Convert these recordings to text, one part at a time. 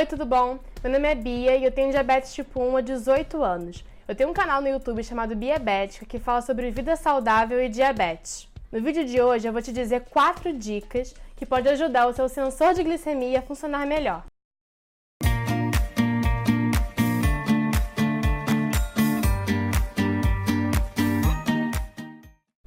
Oi, tudo bom? Meu nome é Bia e eu tenho diabetes tipo 1 há 18 anos. Eu tenho um canal no YouTube chamado Biabética que fala sobre vida saudável e diabetes. No vídeo de hoje eu vou te dizer quatro dicas que podem ajudar o seu sensor de glicemia a funcionar melhor.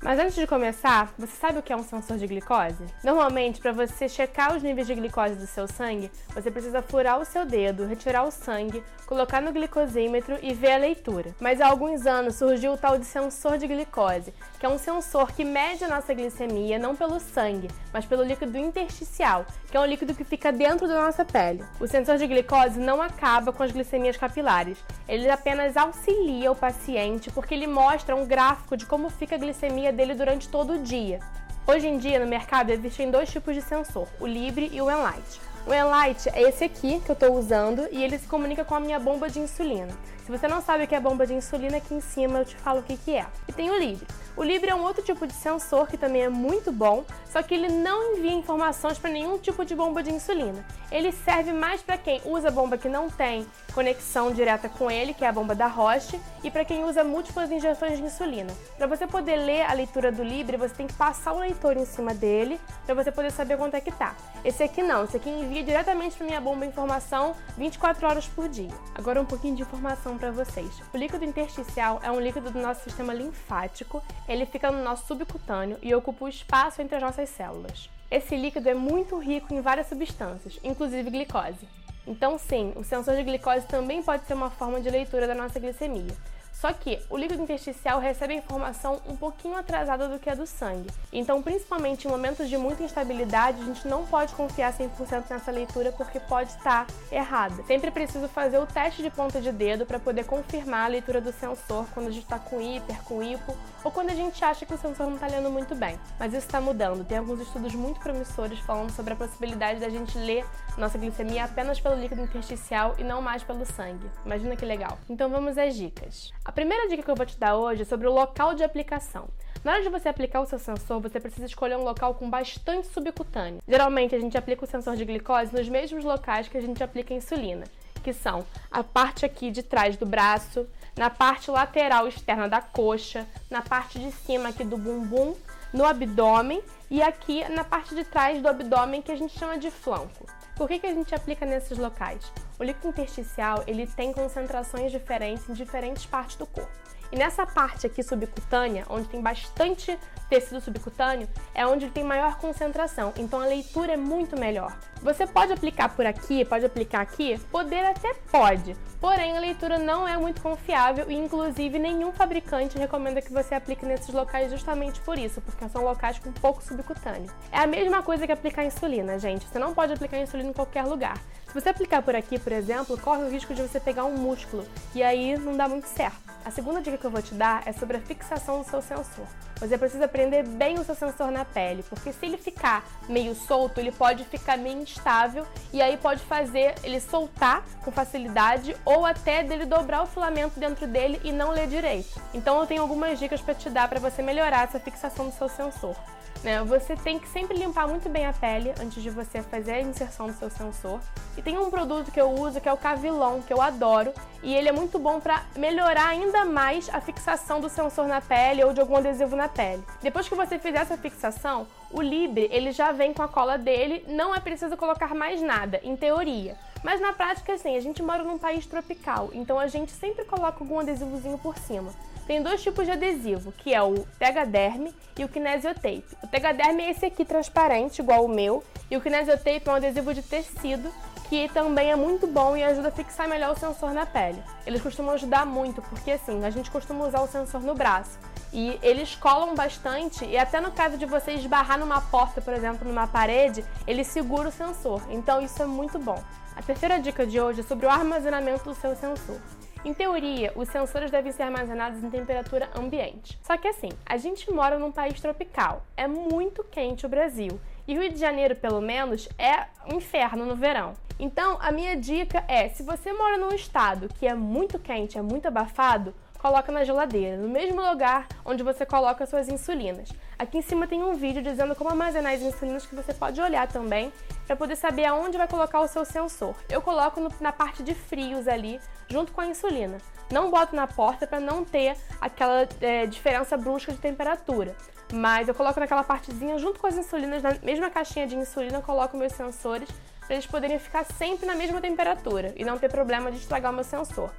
Mas antes de começar, você sabe o que é um sensor de glicose? Normalmente, para você checar os níveis de glicose do seu sangue, você precisa furar o seu dedo, retirar o sangue, colocar no glicosímetro e ver a leitura. Mas há alguns anos surgiu o tal de sensor de glicose, que é um sensor que mede a nossa glicemia não pelo sangue, mas pelo líquido intersticial, que é um líquido que fica dentro da nossa pele. O sensor de glicose não acaba com as glicemias capilares, ele apenas auxilia o paciente porque ele mostra um gráfico de como fica a glicemia dele durante todo o dia. Hoje em dia, no mercado, existem dois tipos de sensor, o Libre e o Enlight. O Enlight é esse aqui que eu estou usando e ele se comunica com a minha bomba de insulina. Se você não sabe o que é bomba de insulina, aqui em cima eu te falo o que, que é. E tem o Libre. O Libre é um outro tipo de sensor que também é muito bom, só que ele não envia informações para nenhum tipo de bomba de insulina. Ele serve mais para quem usa bomba que não tem conexão direta com ele, que é a bomba da Roche, e para quem usa múltiplas injeções de insulina. Para você poder ler a leitura do Libre, você tem que passar o leitor em cima dele para você poder saber quanto é que tá. Esse aqui não, esse aqui envia diretamente para minha bomba informação 24 horas por dia. Agora um pouquinho de informação para vocês. O líquido intersticial é um líquido do nosso sistema linfático ele fica no nosso subcutâneo e ocupa o espaço entre as nossas células. Esse líquido é muito rico em várias substâncias, inclusive glicose. Então, sim, o sensor de glicose também pode ser uma forma de leitura da nossa glicemia. Só que o líquido intersticial recebe a informação um pouquinho atrasada do que a do sangue. Então, principalmente em momentos de muita instabilidade, a gente não pode confiar 100% nessa leitura porque pode estar errada. Sempre preciso fazer o teste de ponta de dedo para poder confirmar a leitura do sensor quando a gente está com hiper, com hipo ou quando a gente acha que o sensor não está lendo muito bem. Mas isso está mudando. Tem alguns estudos muito promissores falando sobre a possibilidade da gente ler nossa glicemia apenas pelo líquido intersticial e não mais pelo sangue. Imagina que legal. Então vamos às dicas. A primeira dica que eu vou te dar hoje é sobre o local de aplicação. Na hora de você aplicar o seu sensor, você precisa escolher um local com bastante subcutâneo. Geralmente, a gente aplica o sensor de glicose nos mesmos locais que a gente aplica a insulina, que são a parte aqui de trás do braço, na parte lateral externa da coxa, na parte de cima aqui do bumbum, no abdômen e aqui na parte de trás do abdômen que a gente chama de flanco. Por que, que a gente aplica nesses locais? O líquido intersticial ele tem concentrações diferentes em diferentes partes do corpo. E nessa parte aqui subcutânea, onde tem bastante tecido subcutâneo, é onde tem maior concentração, então a leitura é muito melhor. Você pode aplicar por aqui, pode aplicar aqui? Poder até pode, porém a leitura não é muito confiável e inclusive nenhum fabricante recomenda que você aplique nesses locais justamente por isso, porque são locais com pouco subcutâneo. É a mesma coisa que aplicar insulina, gente. Você não pode aplicar insulina em qualquer lugar. Se você aplicar por aqui, por exemplo, corre o risco de você pegar um músculo e aí não dá muito certo. A segunda dica que eu vou te dar é sobre a fixação do seu sensor. Você precisa prender bem o seu sensor na pele, porque se ele ficar meio solto, ele pode ficar meio instável e aí pode fazer ele soltar com facilidade ou até dele dobrar o filamento dentro dele e não ler direito. Então eu tenho algumas dicas para te dar para você melhorar essa fixação do seu sensor. Né? Você tem que sempre limpar muito bem a pele antes de você fazer a inserção do seu sensor. E tem um produto que eu uso que é o Cavilon, que eu adoro, e ele é muito bom para melhorar ainda mais a fixação do sensor na pele ou de algum adesivo na pele. Depois que você fizer essa fixação, o Libre ele já vem com a cola dele, não é preciso colocar mais nada, em teoria. Mas na prática, assim, a gente mora num país tropical, então a gente sempre coloca algum adesivozinho por cima. Tem dois tipos de adesivo, que é o Tegaderm e o Kinesiotape. O Tegaderm é esse aqui transparente, igual o meu, e o Kinesiotape é um adesivo de tecido que também é muito bom e ajuda a fixar melhor o sensor na pele. Eles costumam ajudar muito, porque assim, a gente costuma usar o sensor no braço. E eles colam bastante e até no caso de você esbarrar numa porta, por exemplo, numa parede, ele segura o sensor. Então isso é muito bom. A terceira dica de hoje é sobre o armazenamento do seu sensor. Em teoria, os sensores devem ser armazenados em temperatura ambiente. Só que assim, a gente mora num país tropical, é muito quente o Brasil. E Rio de Janeiro, pelo menos, é um inferno no verão. Então, a minha dica é: se você mora num estado que é muito quente, é muito abafado, coloca na geladeira, no mesmo lugar onde você coloca suas insulinas. Aqui em cima tem um vídeo dizendo como armazenar as insulinas que você pode olhar também para poder saber aonde vai colocar o seu sensor. Eu coloco no, na parte de frios ali, junto com a insulina. Não boto na porta para não ter aquela é, diferença brusca de temperatura. Mas eu coloco naquela partezinha junto com as insulinas, na mesma caixinha de insulina, eu coloco meus sensores para eles poderem ficar sempre na mesma temperatura e não ter problema de estragar o meu sensor.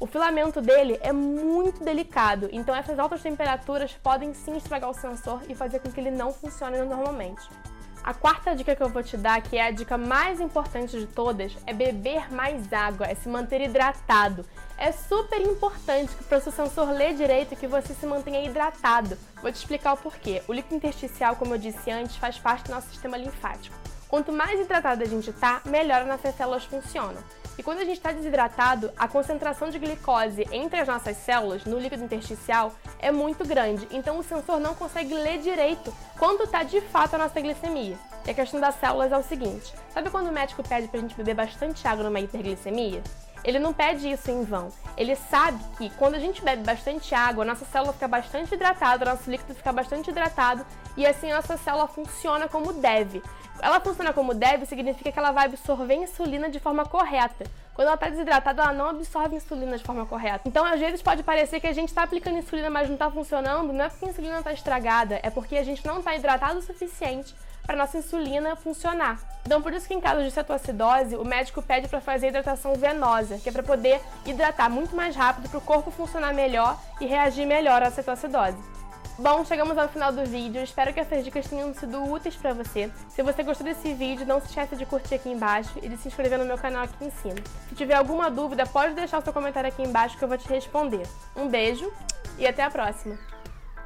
O filamento dele é muito delicado, então essas altas temperaturas podem sim estragar o sensor e fazer com que ele não funcione normalmente. A quarta dica que eu vou te dar, que é a dica mais importante de todas, é beber mais água, é se manter hidratado. É super importante para o seu sensor ler direito que você se mantenha hidratado. Vou te explicar o porquê. O líquido intersticial, como eu disse antes, faz parte do nosso sistema linfático. Quanto mais hidratado a gente tá, melhor nossas células funcionam. E quando a gente está desidratado, a concentração de glicose entre as nossas células, no líquido intersticial, é muito grande. Então o sensor não consegue ler direito quanto está de fato a nossa glicemia. E a questão das células é o seguinte: sabe quando o médico pede para a gente beber bastante água numa hiperglicemia? Ele não pede isso em vão. Ele sabe que quando a gente bebe bastante água, nossa célula fica bastante hidratada, nosso líquido fica bastante hidratado e assim a nossa célula funciona como deve. Ela funciona como deve significa que ela vai absorver insulina de forma correta. Quando ela está desidratada, ela não absorve insulina de forma correta. Então, às vezes, pode parecer que a gente está aplicando insulina, mas não está funcionando. Não é porque a insulina está estragada, é porque a gente não está hidratado o suficiente para nossa insulina funcionar. Então, por isso que em caso de cetoacidose, o médico pede para fazer hidratação venosa, que é para poder hidratar muito mais rápido para o corpo funcionar melhor e reagir melhor à cetoacidose. Bom, chegamos ao final do vídeo. Espero que essas dicas tenham sido úteis para você. Se você gostou desse vídeo, não se esqueça de curtir aqui embaixo e de se inscrever no meu canal aqui em cima. Se tiver alguma dúvida, pode deixar o seu comentário aqui embaixo que eu vou te responder. Um beijo e até a próxima!